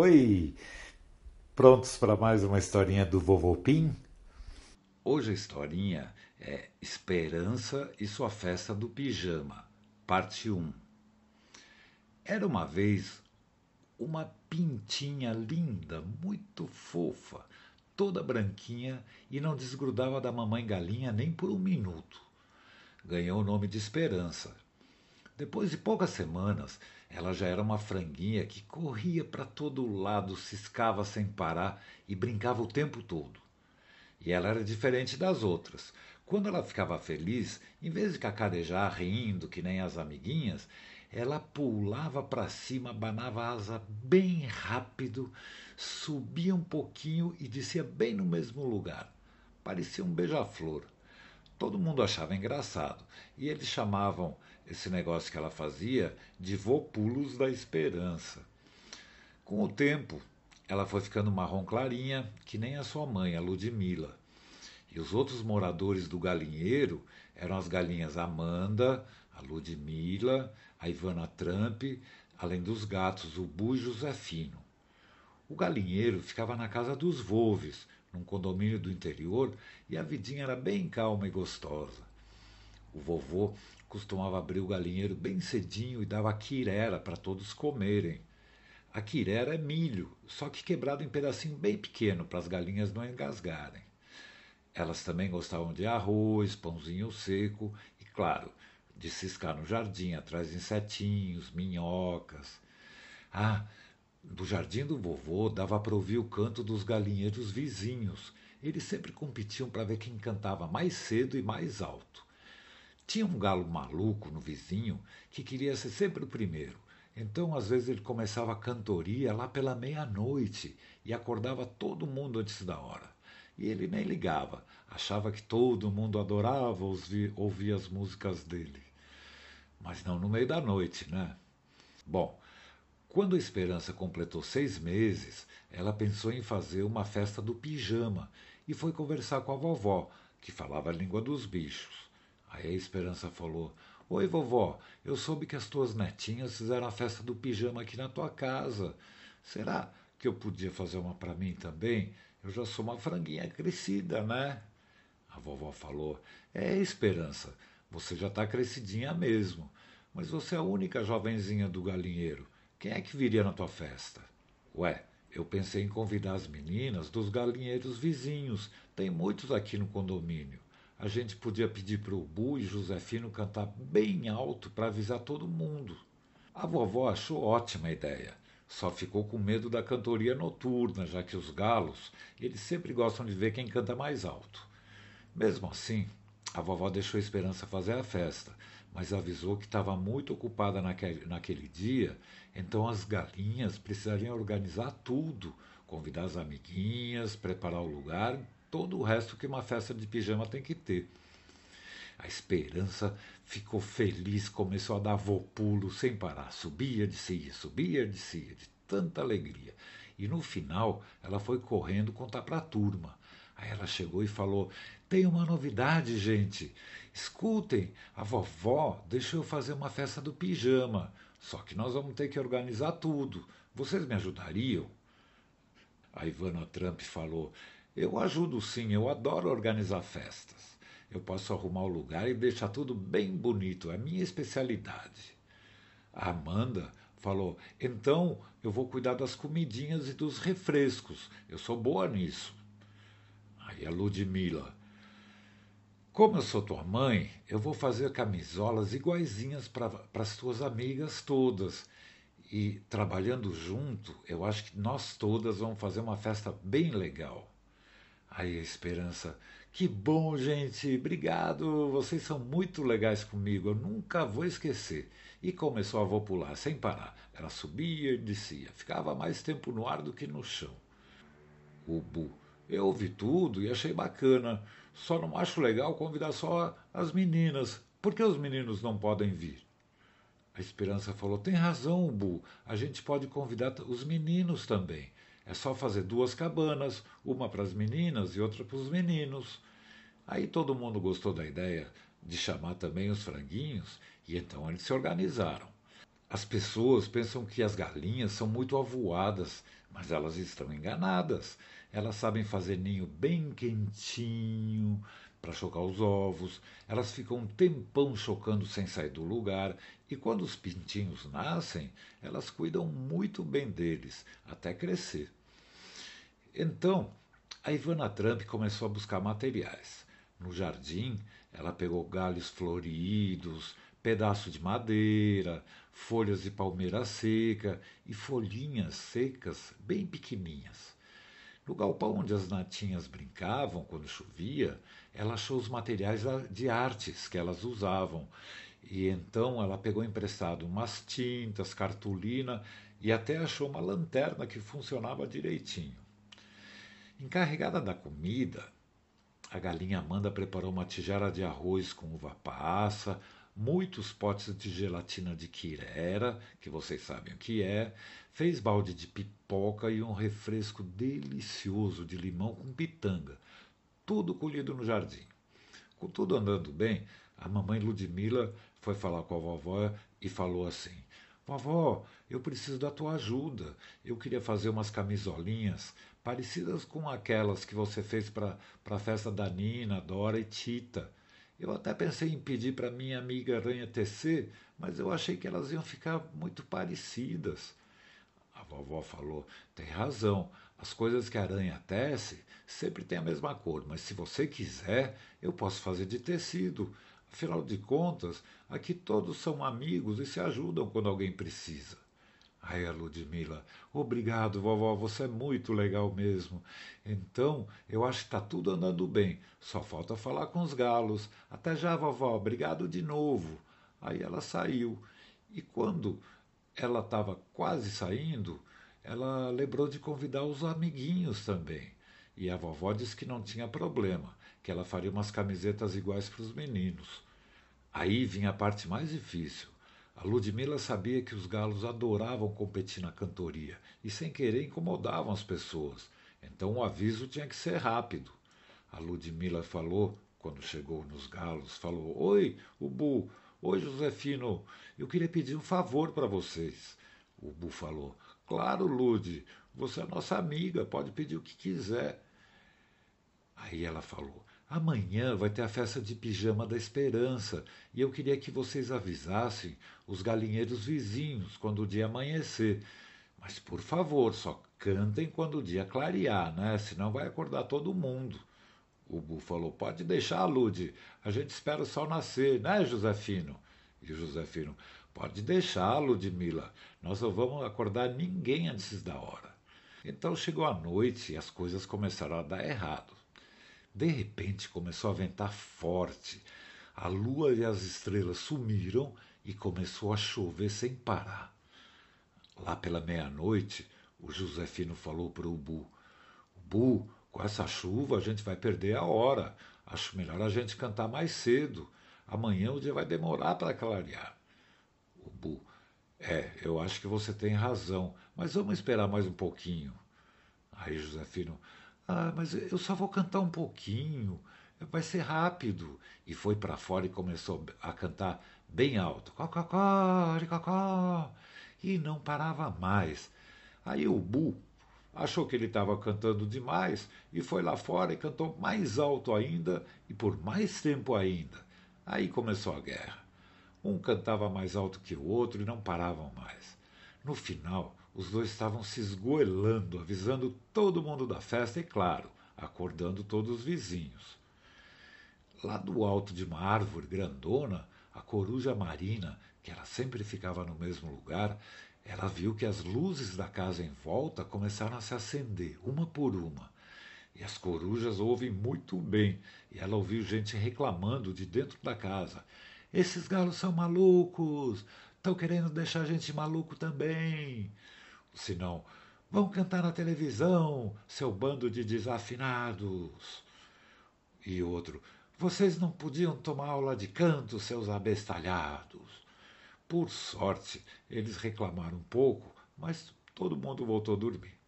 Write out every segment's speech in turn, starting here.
Oi! Prontos para mais uma historinha do Vovô Pim? Hoje a historinha é Esperança e sua festa do pijama, parte 1. Era uma vez uma pintinha linda, muito fofa, toda branquinha e não desgrudava da mamãe galinha nem por um minuto. Ganhou o nome de Esperança. Depois de poucas semanas, ela já era uma franguinha que corria para todo lado, ciscava sem parar e brincava o tempo todo. E ela era diferente das outras. Quando ela ficava feliz, em vez de cacarejar rindo que nem as amiguinhas, ela pulava para cima, abanava a asa bem rápido, subia um pouquinho e descia bem no mesmo lugar. Parecia um beija-flor. Todo mundo achava engraçado e eles chamavam esse negócio que ela fazia de vopulos da esperança. Com o tempo, ela foi ficando marrom clarinha, que nem a sua mãe, a Ludmila. E os outros moradores do galinheiro eram as galinhas Amanda, a Ludmila, a Ivana Trump, além dos gatos o Bu e Josefino. O galinheiro ficava na casa dos Volves, num condomínio do interior, e a vidinha era bem calma e gostosa. O vovô costumava abrir o galinheiro bem cedinho e dava quirera para todos comerem. A quirera é milho, só que quebrado em pedacinho bem pequeno para as galinhas não engasgarem. Elas também gostavam de arroz, pãozinho seco e, claro, de ciscar no jardim atrás de insetinhos, minhocas. Ah, do jardim do vovô dava para ouvir o canto dos galinheiros vizinhos. Eles sempre competiam para ver quem cantava mais cedo e mais alto. Tinha um galo maluco no vizinho que queria ser sempre o primeiro. Então, às vezes, ele começava a cantoria lá pela meia-noite e acordava todo mundo antes da hora. E ele nem ligava, achava que todo mundo adorava ouvir, ouvir as músicas dele. Mas não no meio da noite, né? Bom, quando a Esperança completou seis meses, ela pensou em fazer uma festa do pijama e foi conversar com a vovó, que falava a língua dos bichos. Aí a Esperança falou: Oi, vovó, eu soube que as tuas netinhas fizeram a festa do pijama aqui na tua casa. Será que eu podia fazer uma para mim também? Eu já sou uma franguinha crescida, né? A vovó falou: É, Esperança, você já está crescidinha mesmo. Mas você é a única jovenzinha do galinheiro. Quem é que viria na tua festa? Ué, eu pensei em convidar as meninas dos galinheiros vizinhos. Tem muitos aqui no condomínio a gente podia pedir para o Bu e Josefino cantar bem alto para avisar todo mundo. A vovó achou ótima a ideia. Só ficou com medo da cantoria noturna, já que os galos, eles sempre gostam de ver quem canta mais alto. Mesmo assim, a vovó deixou a Esperança fazer a festa, mas avisou que estava muito ocupada naquele, naquele dia, então as galinhas precisariam organizar tudo, convidar as amiguinhas, preparar o lugar todo o resto que uma festa de pijama tem que ter. A esperança ficou feliz, começou a dar voo pulo sem parar, subia, descia, subia, descia, de tanta alegria. E no final ela foi correndo contar para a turma. Aí ela chegou e falou: Tem uma novidade, gente. Escutem, a vovó deixou eu fazer uma festa do pijama. Só que nós vamos ter que organizar tudo. Vocês me ajudariam? A Ivana Trump falou: eu ajudo sim, eu adoro organizar festas. Eu posso arrumar o lugar e deixar tudo bem bonito, é a minha especialidade. A Amanda falou: então eu vou cuidar das comidinhas e dos refrescos, eu sou boa nisso. Aí a Ludmilla: como eu sou tua mãe, eu vou fazer camisolas iguaizinhas para as tuas amigas todas. E trabalhando junto, eu acho que nós todas vamos fazer uma festa bem legal. Aí a Esperança, que bom, gente, obrigado, vocês são muito legais comigo, eu nunca vou esquecer. E começou a vopular sem parar. Ela subia e descia, ficava mais tempo no ar do que no chão. O Bu, eu ouvi tudo e achei bacana, só não acho legal convidar só as meninas. Por que os meninos não podem vir? A Esperança falou: tem razão, Bu, a gente pode convidar os meninos também. É só fazer duas cabanas, uma para as meninas e outra para os meninos. Aí todo mundo gostou da ideia de chamar também os franguinhos e então eles se organizaram. As pessoas pensam que as galinhas são muito avoadas, mas elas estão enganadas. Elas sabem fazer ninho bem quentinho para chocar os ovos. Elas ficam um tempão chocando sem sair do lugar. E quando os pintinhos nascem, elas cuidam muito bem deles, até crescer. Então, a Ivana Trump começou a buscar materiais. No jardim, ela pegou galhos floridos, pedaço de madeira, folhas de palmeira seca e folhinhas secas bem pequeninhas. No galpão onde as natinhas brincavam quando chovia, ela achou os materiais de artes que elas usavam. E então ela pegou emprestado umas tintas, cartolina e até achou uma lanterna que funcionava direitinho. Encarregada da comida, a galinha Amanda preparou uma tigela de arroz com uva passa, muitos potes de gelatina de quirera, que vocês sabem o que é, fez balde de pipoca e um refresco delicioso de limão com pitanga, tudo colhido no jardim. Com tudo andando bem, a mamãe Ludmila foi falar com a vovó e falou assim: Vovó, eu preciso da tua ajuda. Eu queria fazer umas camisolinhas parecidas com aquelas que você fez para a festa da Nina, Dora e Tita. Eu até pensei em pedir para minha amiga Aranha tecer, mas eu achei que elas iam ficar muito parecidas. A vovó falou: tem razão, as coisas que a aranha tece sempre tem a mesma cor, mas se você quiser, eu posso fazer de tecido. Afinal de contas, aqui todos são amigos e se ajudam quando alguém precisa. Ai, a Ludmila, obrigado, vovó, você é muito legal mesmo. Então, eu acho que está tudo andando bem. Só falta falar com os galos. Até já, vovó, obrigado de novo. Aí ela saiu. E quando ela estava quase saindo, ela lembrou de convidar os amiguinhos também. E a vovó disse que não tinha problema, que ela faria umas camisetas iguais para os meninos. Aí vinha a parte mais difícil. A Ludmila sabia que os galos adoravam competir na cantoria e, sem querer, incomodavam as pessoas. Então o aviso tinha que ser rápido. A Ludmila falou, quando chegou nos galos, falou: Oi, Bu, Oi, Josefino, eu queria pedir um favor para vocês. O Bu falou: Claro, Lud, você é nossa amiga, pode pedir o que quiser. Aí ela falou: Amanhã vai ter a festa de pijama da esperança e eu queria que vocês avisassem os galinheiros vizinhos quando o dia amanhecer. Mas por favor, só cantem quando o dia clarear, né? Senão vai acordar todo mundo. O Bu falou: Pode deixar, Lude, a gente espera o sol nascer, né, Josefino? E o Josefino: Pode deixar, Ludmila, nós não vamos acordar ninguém antes da hora. Então chegou a noite e as coisas começaram a dar errado. De repente começou a ventar forte. A lua e as estrelas sumiram e começou a chover sem parar. Lá pela meia-noite, o Josefino falou para o Bu: Bu, com essa chuva a gente vai perder a hora. Acho melhor a gente cantar mais cedo. Amanhã o dia vai demorar para clarear. O Bu: É, eu acho que você tem razão, mas vamos esperar mais um pouquinho. Aí Josefino: ah, mas eu só vou cantar um pouquinho, vai ser rápido. E foi para fora e começou a cantar bem alto. Cococó, cocó. E não parava mais. Aí o Bu achou que ele estava cantando demais e foi lá fora e cantou mais alto ainda e por mais tempo ainda. Aí começou a guerra. Um cantava mais alto que o outro e não paravam mais. No final, os dois estavam se esgoelando, avisando todo mundo da festa e, claro, acordando todos os vizinhos. Lá do alto de uma árvore grandona, a coruja marina, que ela sempre ficava no mesmo lugar, ela viu que as luzes da casa em volta começaram a se acender, uma por uma. E as corujas ouvem muito bem, e ela ouviu gente reclamando de dentro da casa. Esses galos são malucos! Estão querendo deixar a gente maluco também! Senão vão cantar na televisão, seu bando de desafinados. E outro, vocês não podiam tomar aula de canto, seus abestalhados. Por sorte, eles reclamaram um pouco, mas todo mundo voltou a dormir.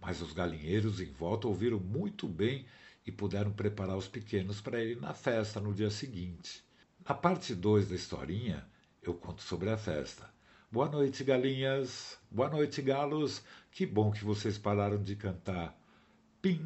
Mas os galinheiros em volta ouviram muito bem e puderam preparar os pequenos para ir na festa no dia seguinte. Na parte 2 da historinha, eu conto sobre a festa. Boa noite, galinhas. Boa noite, galos. Que bom que vocês pararam de cantar. Pim.